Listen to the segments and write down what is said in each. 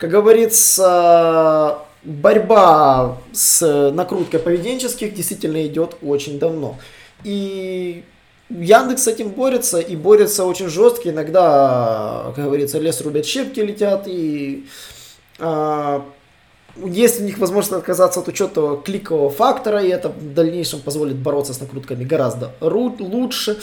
Как говорится, борьба с накруткой поведенческих действительно идет очень давно. И Яндекс с этим борется, и борется очень жестко. Иногда, как говорится, лес рубят, щепки летят, и а, есть у них возможность отказаться от учета кликового фактора, и это в дальнейшем позволит бороться с накрутками гораздо лучше.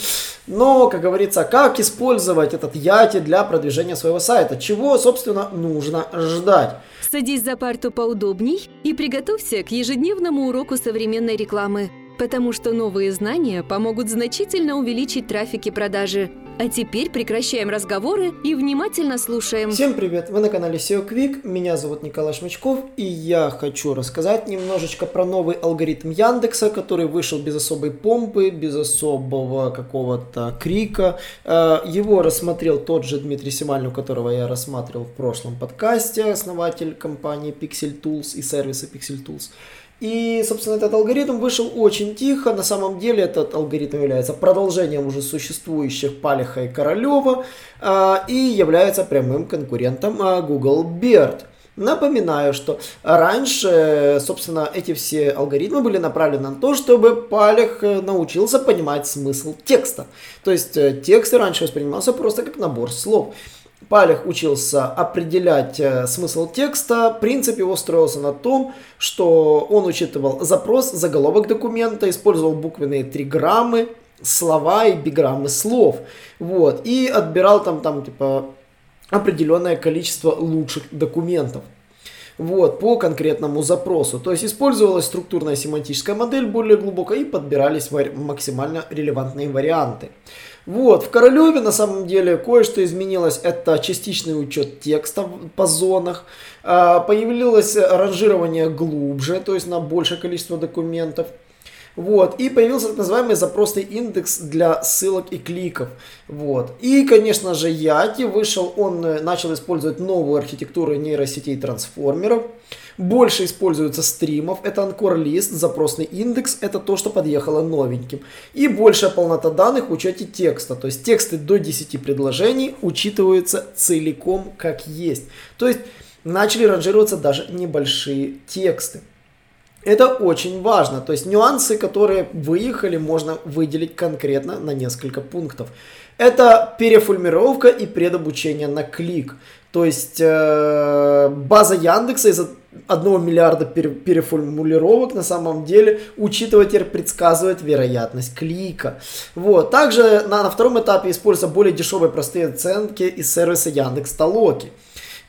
Но, как говорится, как использовать этот Яти для продвижения своего сайта? Чего, собственно, нужно ждать? Садись за парту поудобней и приготовься к ежедневному уроку современной рекламы потому что новые знания помогут значительно увеличить трафик и продажи. А теперь прекращаем разговоры и внимательно слушаем. Всем привет! Вы на канале SEO Quick, меня зовут Николай Шмачков, и я хочу рассказать немножечко про новый алгоритм Яндекса, который вышел без особой помпы, без особого какого-то крика. Э, его рассмотрел тот же Дмитрий Симальный, которого я рассматривал в прошлом подкасте, основатель компании Pixel Tools и сервиса Pixel Tools. И, собственно, этот алгоритм вышел очень тихо. На самом деле этот алгоритм является продолжением уже существующих Палиха и Королева э, и является прямым конкурентом э, Google BERT. Напоминаю, что раньше, собственно, эти все алгоритмы были направлены на то, чтобы Палех научился понимать смысл текста. То есть э, текст раньше воспринимался просто как набор слов. Палех учился определять э, смысл текста. Принцип его строился на том, что он учитывал запрос, заголовок документа, использовал буквенные триграммы, слова и биграммы слов. Вот. И отбирал там, там типа определенное количество лучших документов вот, по конкретному запросу. То есть использовалась структурная семантическая модель более глубоко и подбирались максимально релевантные варианты. Вот, в Королеве на самом деле кое-что изменилось. Это частичный учет текста по зонах. А, появилось ранжирование глубже, то есть на большее количество документов. Вот. И появился так называемый запросный индекс для ссылок и кликов. Вот. И, конечно же, Яти вышел, он э, начал использовать новую архитектуру нейросетей трансформеров. Больше используется стримов, это анкор-лист, запросный индекс, это то, что подъехало новеньким. И большая полнота данных в учете текста, то есть тексты до 10 предложений учитываются целиком как есть. То есть начали ранжироваться даже небольшие тексты. Это очень важно. То есть нюансы, которые выехали, можно выделить конкретно на несколько пунктов. Это переформировка и предобучение на клик. То есть э, база Яндекса из 1 миллиарда пере, переформулировок на самом деле учитывает предсказывает вероятность клика. Вот. Также на, на втором этапе используются более дешевые простые оценки из сервиса Яндекс Толоки.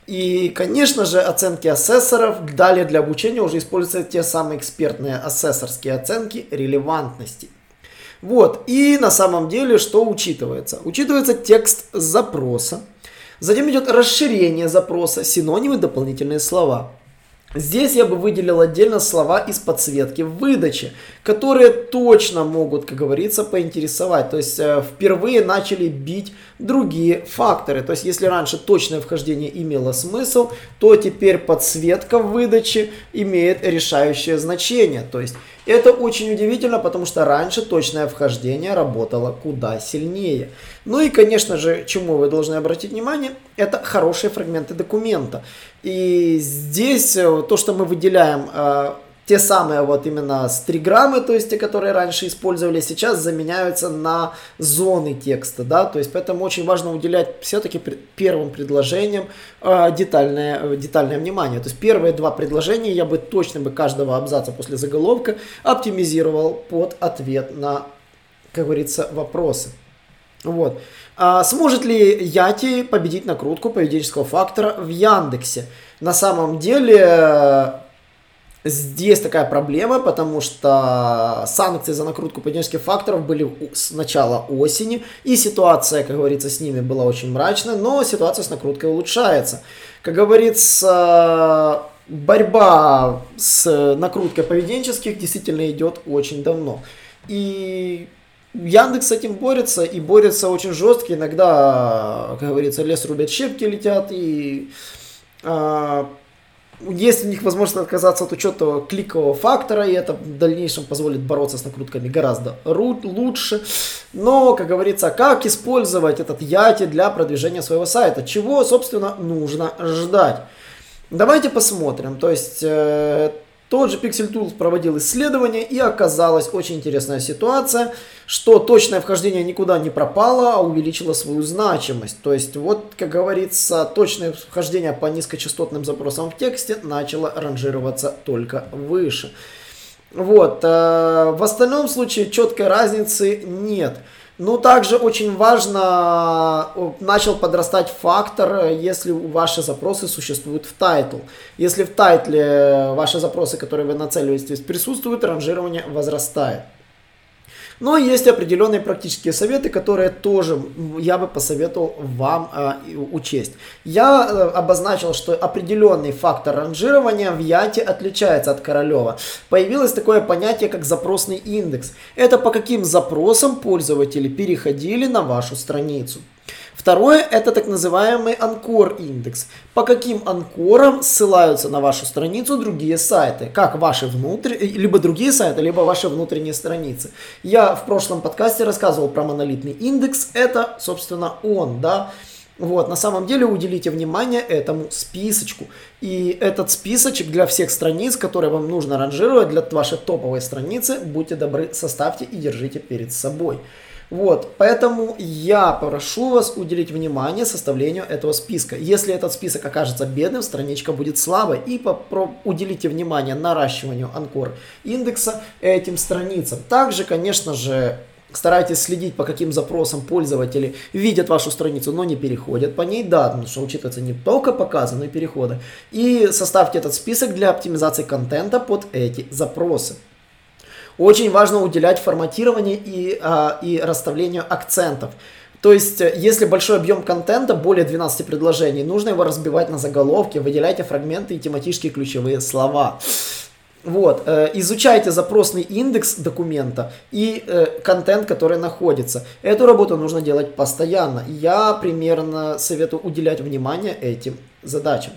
И, конечно же, оценки асессоров. Далее для обучения уже используются те самые экспертные асессорские оценки релевантности. Вот. И на самом деле, что учитывается? Учитывается текст запроса. Затем идет расширение запроса, синонимы, дополнительные слова. Здесь я бы выделил отдельно слова из подсветки выдачи, которые точно могут, как говорится, поинтересовать. То есть э, впервые начали бить другие факторы. То есть если раньше точное вхождение имело смысл, то теперь подсветка в выдаче имеет решающее значение. То есть это очень удивительно, потому что раньше точное вхождение работало куда сильнее. Ну и, конечно же, чему вы должны обратить внимание, это хорошие фрагменты документа. И здесь э, то, что мы выделяем э, те самые вот именно стриграммы, то есть те, которые раньше использовали, сейчас заменяются на зоны текста, да, то есть поэтому очень важно уделять все-таки первым предложениям э, детальное, детальное внимание. То есть первые два предложения я бы точно бы каждого абзаца после заголовка оптимизировал под ответ на, как говорится, вопросы. Вот. А сможет ли Яти победить накрутку поведенческого фактора в Яндексе? На самом деле Здесь такая проблема, потому что санкции за накрутку поведенческих факторов были с начала осени, и ситуация, как говорится, с ними была очень мрачная, но ситуация с накруткой улучшается. Как говорится, борьба с накруткой поведенческих действительно идет очень давно. И Яндекс с этим борется, и борется очень жестко. Иногда, как говорится, лес рубят, щепки летят, и а, есть у них возможность отказаться от учета кликового фактора, и это в дальнейшем позволит бороться с накрутками гораздо лучше. Но, как говорится, как использовать этот Яти для продвижения своего сайта? Чего, собственно, нужно ждать? Давайте посмотрим. То есть э, тот же Pixel Tools проводил исследование и оказалась очень интересная ситуация, что точное вхождение никуда не пропало, а увеличило свою значимость. То есть вот, как говорится, точное вхождение по низкочастотным запросам в тексте начало ранжироваться только выше. Вот. Э, в остальном случае четкой разницы нет. Ну, также очень важно, начал подрастать фактор, если ваши запросы существуют в title. Если в title е ваши запросы, которые вы нацеливаетесь, присутствуют, ранжирование возрастает. Но есть определенные практические советы, которые тоже я бы посоветовал вам э, учесть. Я э, обозначил, что определенный фактор ранжирования в YATI отличается от Королева. Появилось такое понятие, как запросный индекс. Это по каким запросам пользователи переходили на вашу страницу. Второе – это так называемый анкор индекс. По каким анкорам ссылаются на вашу страницу другие сайты, как ваши внутренние, либо другие сайты, либо ваши внутренние страницы. Я в прошлом подкасте рассказывал про монолитный индекс, это, собственно, он, да. Вот, на самом деле уделите внимание этому списочку. И этот списочек для всех страниц, которые вам нужно ранжировать, для вашей топовой страницы, будьте добры, составьте и держите перед собой. Вот, поэтому я прошу вас уделить внимание составлению этого списка. Если этот список окажется бедным, страничка будет слабой. И попро- уделите внимание наращиванию анкор индекса этим страницам. Также, конечно же, Старайтесь следить, по каким запросам пользователи видят вашу страницу, но не переходят по ней. Да, потому что учитывается не только показы, но и переходы. И составьте этот список для оптимизации контента под эти запросы. Очень важно уделять форматированию и, а, и расставлению акцентов. То есть, э, если большой объем контента, более 12 предложений, нужно его разбивать на заголовки, выделяйте фрагменты и тематические ключевые слова. Вот, э, изучайте запросный индекс документа и э, контент, который находится. Эту работу нужно делать постоянно. Я примерно советую уделять внимание этим задачам.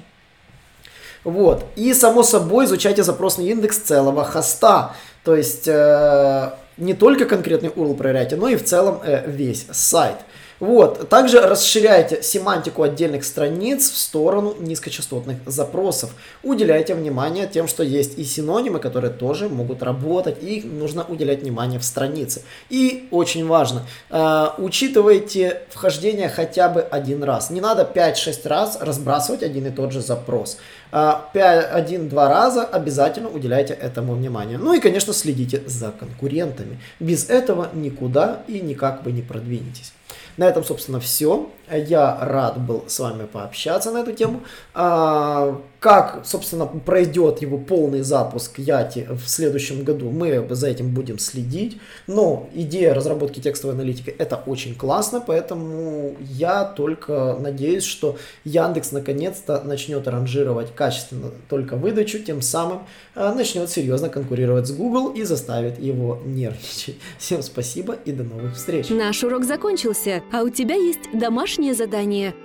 Вот. И, само собой, изучайте запросный индекс целого хоста. То есть, э, не только конкретный URL проверяйте, но и в целом э, весь сайт. Вот. Также расширяйте семантику отдельных страниц в сторону низкочастотных запросов. Уделяйте внимание тем, что есть и синонимы, которые тоже могут работать, и их нужно уделять внимание в странице. И очень важно, э, учитывайте вхождение хотя бы один раз. Не надо 5-6 раз разбрасывать один и тот же запрос. Э, один-два раза обязательно уделяйте этому внимание. Ну и, конечно, следите за конкурентами. Без этого никуда и никак вы не продвинетесь. На этом, собственно, все. Я рад был с вами пообщаться на эту тему. Как, собственно, пройдет его полный запуск Яти в следующем году, мы за этим будем следить. Но идея разработки текстовой аналитики это очень классно, поэтому я только надеюсь, что Яндекс наконец-то начнет ранжировать качественно только выдачу, тем самым а, начнет серьезно конкурировать с Google и заставит его нервничать. Всем спасибо и до новых встреч. Наш урок закончился, а у тебя есть домашнее задание –